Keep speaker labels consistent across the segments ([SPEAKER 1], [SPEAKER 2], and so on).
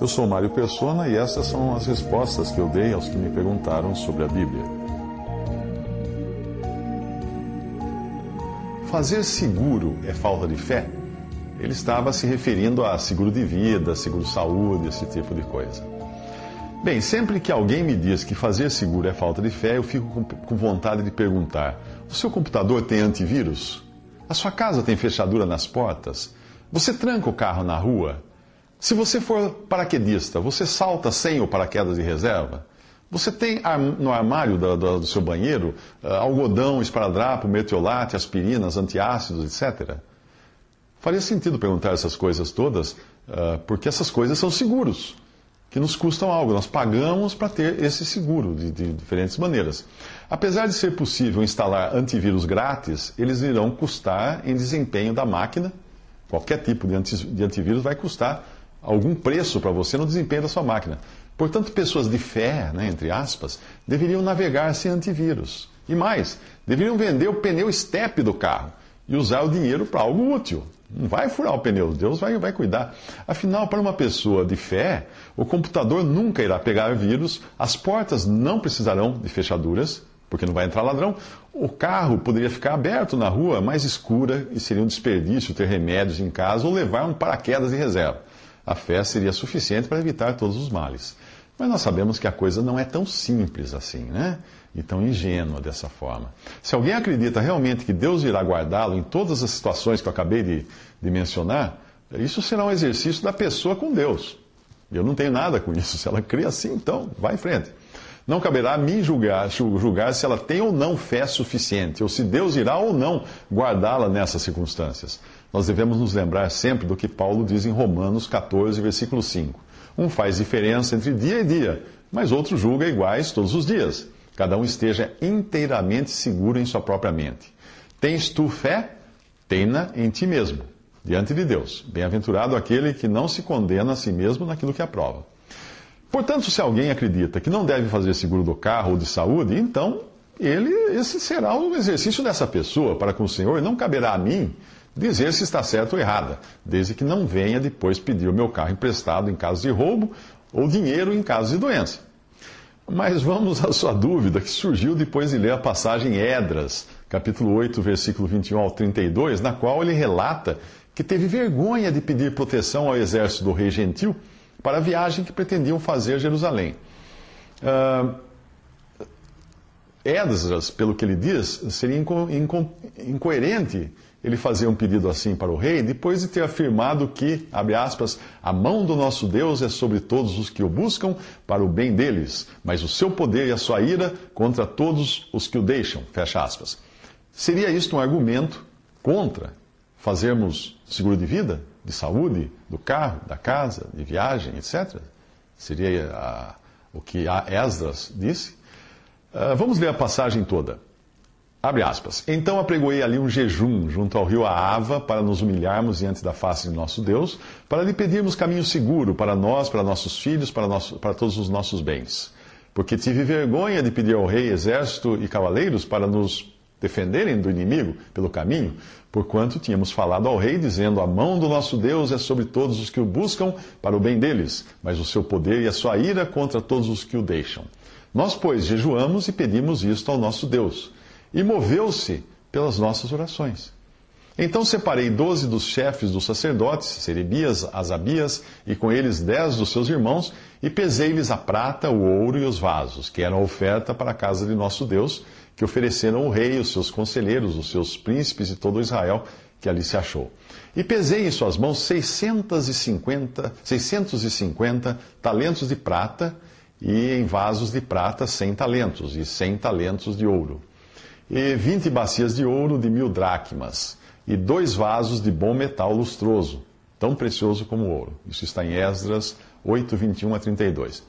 [SPEAKER 1] Eu sou Mário Persona e essas são as respostas que eu dei aos que me perguntaram sobre a Bíblia. Fazer seguro é falta de fé? Ele estava se referindo a seguro de vida, seguro saúde, esse tipo de coisa. Bem, sempre que alguém me diz que fazer seguro é falta de fé, eu fico com vontade de perguntar: o seu computador tem antivírus? A sua casa tem fechadura nas portas? Você tranca o carro na rua? Se você for paraquedista, você salta sem o paraquedas de reserva? Você tem no armário do, seu banheiro uh, algodão, esparadrapo, mertiolate, aspirinas, antiácidos, etc. Faria sentido perguntar essas coisas todas, uh, porque essas coisas são seguros, que nos custam algo. Nós pagamos para ter esse seguro de, de diferentes maneiras. Apesar de ser possível instalar antivírus grátis, eles irão custar em desempenho da máquina. Qualquer tipo de antivírus vai custar algum preço para você no desempenho da sua máquina. Portanto, pessoas de fé, né, entre aspas, deveriam navegar sem antivírus. E mais, deveriam vender o pneu estepe do carro e usar o dinheiro para algo útil. Não vai furar o pneu, Deus vai, vai cuidar. Afinal, para uma pessoa de fé, o computador nunca irá pegar vírus, as portas não precisarão de fechaduras, porque não vai entrar ladrão. O carro poderia ficar aberto na rua, mais escura, e seria um desperdício ter remédios em casa ou levar um paraquedas de reserva a fé seria suficiente para evitar todos os males. Mas nós sabemos que a coisa não é tão simples assim, né? E tão ingênua dessa forma. Se alguém acredita realmente que Deus irá guardá-lo em todas as situações que eu acabei de, de mencionar, isso será um exercício da pessoa com Deus. Eu não tenho nada com isso. Se ela crê assim, então, vai em frente. Não caberá a mim julgar, julgar se ela tem ou não fé suficiente, ou se Deus irá ou não guardá-la nessas circunstâncias. Nós devemos nos lembrar sempre do que Paulo diz em Romanos 14, versículo 5. Um faz diferença entre dia e dia, mas outro julga iguais todos os dias. Cada um esteja inteiramente seguro em sua própria mente. Tens tu fé? Tenha em ti mesmo, diante de Deus. Bem-aventurado aquele que não se condena a si mesmo naquilo que aprova. Portanto, se alguém acredita que não deve fazer seguro do carro ou de saúde, então ele, esse será o exercício dessa pessoa para com o Senhor, e não caberá a mim dizer se está certo ou errada, desde que não venha depois pedir o meu carro emprestado em caso de roubo ou dinheiro em caso de doença. Mas vamos à sua dúvida, que surgiu depois de ler a passagem Edras, capítulo 8, versículo 21 ao 32, na qual ele relata que teve vergonha de pedir proteção ao exército do rei gentil para a viagem que pretendiam fazer a Jerusalém. Uh, Esdras, pelo que ele diz, seria inco inco incoerente ele fazer um pedido assim para o rei, depois de ter afirmado que, abre aspas, a mão do nosso Deus é sobre todos os que o buscam para o bem deles, mas o seu poder e a sua ira contra todos os que o deixam, fecha aspas. Seria isto um argumento contra fazermos seguro de vida? de saúde, do carro, da casa, de viagem, etc. Seria a, o que a Esdras disse. Uh, vamos ler a passagem toda. Abre aspas. Então apregoei ali um jejum junto ao rio Aava para nos humilharmos diante da face de nosso Deus, para lhe pedirmos caminho seguro para nós, para nossos filhos, para, nosso, para todos os nossos bens. Porque tive vergonha de pedir ao rei exército e cavaleiros para nos defenderem do inimigo pelo caminho, porquanto tínhamos falado ao rei, dizendo: A mão do nosso Deus é sobre todos os que o buscam para o bem deles, mas o seu poder e a sua ira contra todos os que o deixam. Nós, pois, jejuamos e pedimos isto ao nosso Deus, e moveu-se pelas nossas orações. Então separei doze dos chefes dos sacerdotes, Serebias, Asabias, e com eles dez dos seus irmãos, e pesei-lhes a prata, o ouro e os vasos, que eram oferta para a casa de nosso Deus, que ofereceram o rei, os seus conselheiros, os seus príncipes e todo Israel que ali se achou. E pesei em suas mãos 650, 650 talentos de prata e em vasos de prata 100 talentos e 100 talentos de ouro. E 20 bacias de ouro de mil dracmas e dois vasos de bom metal lustroso, tão precioso como o ouro. Isso está em Esdras 8, 21 a 32.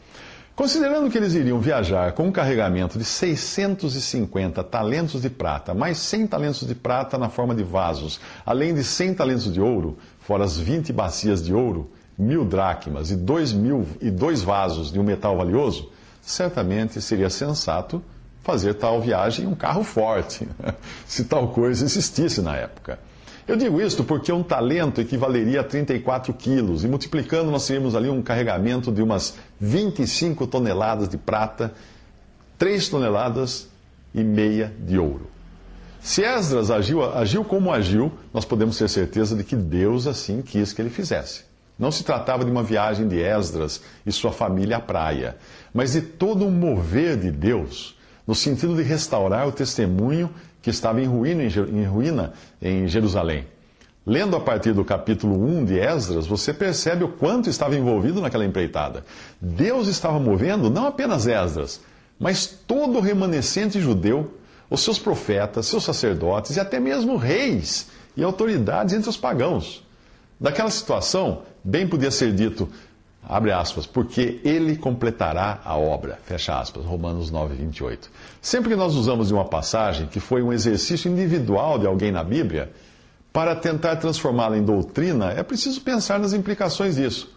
[SPEAKER 1] Considerando que eles iriam viajar com um carregamento de 650 talentos de prata, mais 100 talentos de prata na forma de vasos, além de 100 talentos de ouro, fora as 20 bacias de ouro, mil dracmas e dois, mil, e dois vasos de um metal valioso, certamente seria sensato fazer tal viagem em um carro forte, se tal coisa existisse na época. Eu digo isto porque um talento equivaleria a 34 quilos, e multiplicando nós teríamos ali um carregamento de umas 25 toneladas de prata, 3 toneladas e meia de ouro. Se Esdras agiu, agiu como agiu, nós podemos ter certeza de que Deus assim quis que ele fizesse. Não se tratava de uma viagem de Esdras e sua família à praia, mas de todo um mover de Deus, no sentido de restaurar o testemunho que estava em ruína em Jerusalém. Lendo a partir do capítulo 1 de Esdras, você percebe o quanto estava envolvido naquela empreitada. Deus estava movendo não apenas Esdras, mas todo o remanescente judeu, os seus profetas, seus sacerdotes e até mesmo reis e autoridades entre os pagãos. Daquela situação, bem podia ser dito, abre aspas, porque ele completará a obra, fecha aspas, Romanos 9, 28. Sempre que nós usamos de uma passagem que foi um exercício individual de alguém na Bíblia, para tentar transformá-la em doutrina, é preciso pensar nas implicações disso.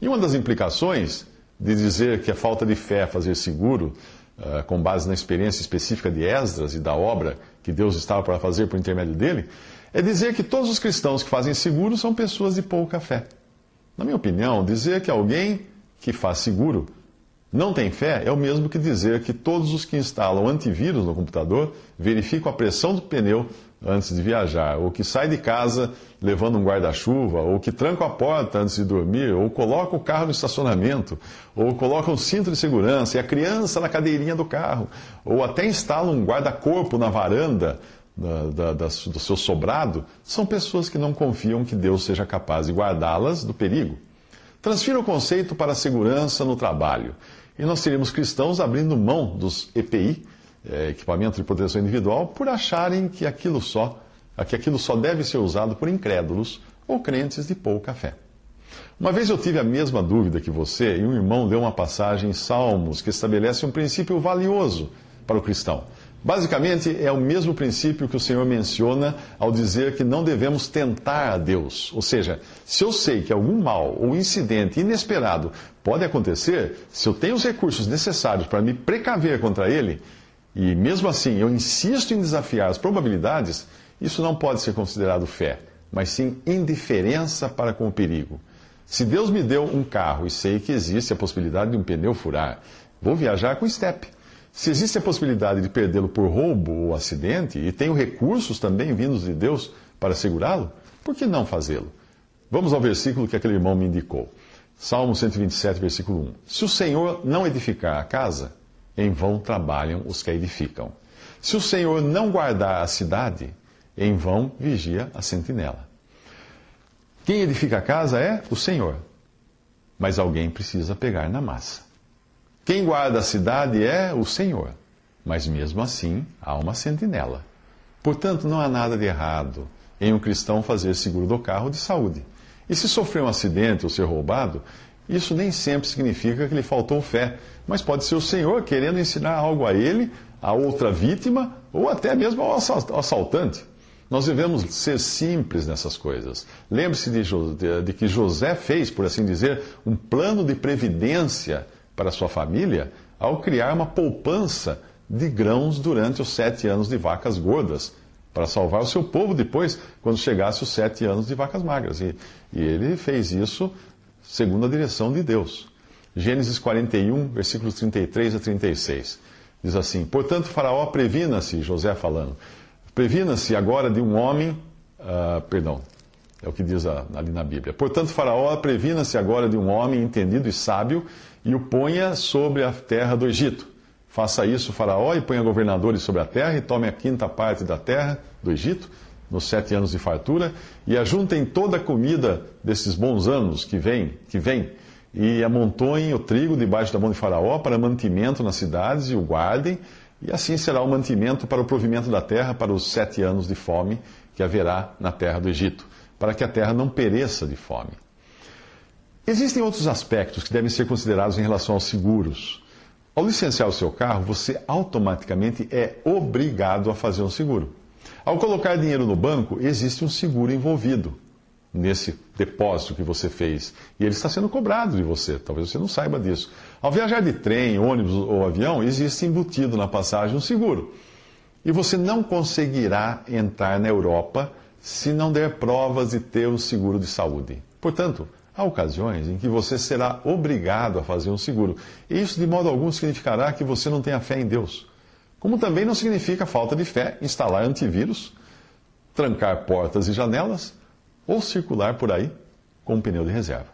[SPEAKER 1] E uma das implicações de dizer que a falta de fé fazer seguro, uh, com base na experiência específica de Esdras e da obra que Deus estava para fazer por intermédio dele, é dizer que todos os cristãos que fazem seguro são pessoas de pouca fé. Na minha opinião, dizer que alguém que faz seguro não tem fé é o mesmo que dizer que todos os que instalam antivírus no computador verificam a pressão do pneu antes de viajar, ou que sai de casa levando um guarda-chuva, ou que tranca a porta antes de dormir, ou coloca o carro no estacionamento, ou coloca um cinto de segurança e a criança na cadeirinha do carro, ou até instala um guarda-corpo na varanda da, da, da, do seu sobrado, são pessoas que não confiam que Deus seja capaz de guardá-las do perigo. Transfira o conceito para a segurança no trabalho. E nós teríamos cristãos abrindo mão dos EPI, é, equipamento de proteção individual, por acharem que aquilo só, que aquilo só deve ser usado por incrédulos ou crentes de pouca fé. Uma vez eu tive a mesma dúvida que você, e um irmão deu uma passagem em Salmos que estabelece um princípio valioso para o cristão. Basicamente, é o mesmo princípio que o Senhor menciona ao dizer que não devemos tentar a Deus. Ou seja, se eu sei que algum mal ou incidente inesperado pode acontecer, se eu tenho os recursos necessários para me precaver contra ele, e mesmo assim eu insisto em desafiar as probabilidades, isso não pode ser considerado fé, mas sim indiferença para com o perigo. Se Deus me deu um carro e sei que existe a possibilidade de um pneu furar, vou viajar com estepe. Se existe a possibilidade de perdê-lo por roubo ou acidente, e tenho recursos também vindos de Deus para segurá-lo, por que não fazê-lo? Vamos ao versículo que aquele irmão me indicou. Salmo 127, versículo 1. Se o Senhor não edificar a casa, em vão trabalham os que a edificam. Se o Senhor não guardar a cidade, em vão vigia a sentinela. Quem edifica a casa é o Senhor, mas alguém precisa pegar na massa. Quem guarda a cidade é o Senhor, mas mesmo assim há uma sentinela. Portanto, não há nada de errado em um cristão fazer seguro do carro de saúde. E se sofrer um acidente ou ser roubado, isso nem sempre significa que lhe faltou fé, mas pode ser o Senhor querendo ensinar algo a ele, a outra vítima ou até mesmo ao assaltante. Nós devemos ser simples nessas coisas. Lembre-se de, de, que José fez, por assim dizer, um plano de previdência para sua família ao criar uma poupança de grãos durante os sete anos de vacas gordas, para salvar o seu povo depois, quando chegasse os sete anos de vacas magras. E, e ele fez isso segundo a direção de Deus. Gênesis 41, versículos 33 a 36. Diz assim: Portanto, Faraó previna-se, José falando, previna-se agora de um homem, uh, perdão, é o que diz ali na Bíblia. Portanto, Faraó previna-se agora de um homem entendido e sábio e o ponha sobre a terra do Egito. Faça isso, Faraó, e ponha governadores sobre a terra, e tome a quinta parte da terra do Egito, nos sete anos de fartura, e ajuntem toda a comida desses bons anos que vêm, que vem, e amontoem o trigo debaixo da mão de Faraó para mantimento nas cidades, e o guardem, e assim será o mantimento para o provimento da terra para os sete anos de fome que haverá na terra do Egito, para que a terra não pereça de fome. Existem outros aspectos que devem ser considerados em relação aos seguros. Ao licenciar o seu carro, você automaticamente é obrigado a fazer um seguro. Ao colocar dinheiro no banco, existe um seguro envolvido nesse depósito que você fez. E ele está sendo cobrado de você, talvez você não saiba disso. Ao viajar de trem, ônibus ou avião, existe embutido na passagem um seguro. E você não conseguirá entrar na Europa se não der provas de ter um seguro de saúde. Portanto, há ocasiões em que você será obrigado a fazer um seguro. E isso, de modo algum, significará que você não tenha fé em Deus. Como também não significa falta de fé instalar antivírus, trancar portas e janelas ou circular por aí com um pneu de reserva.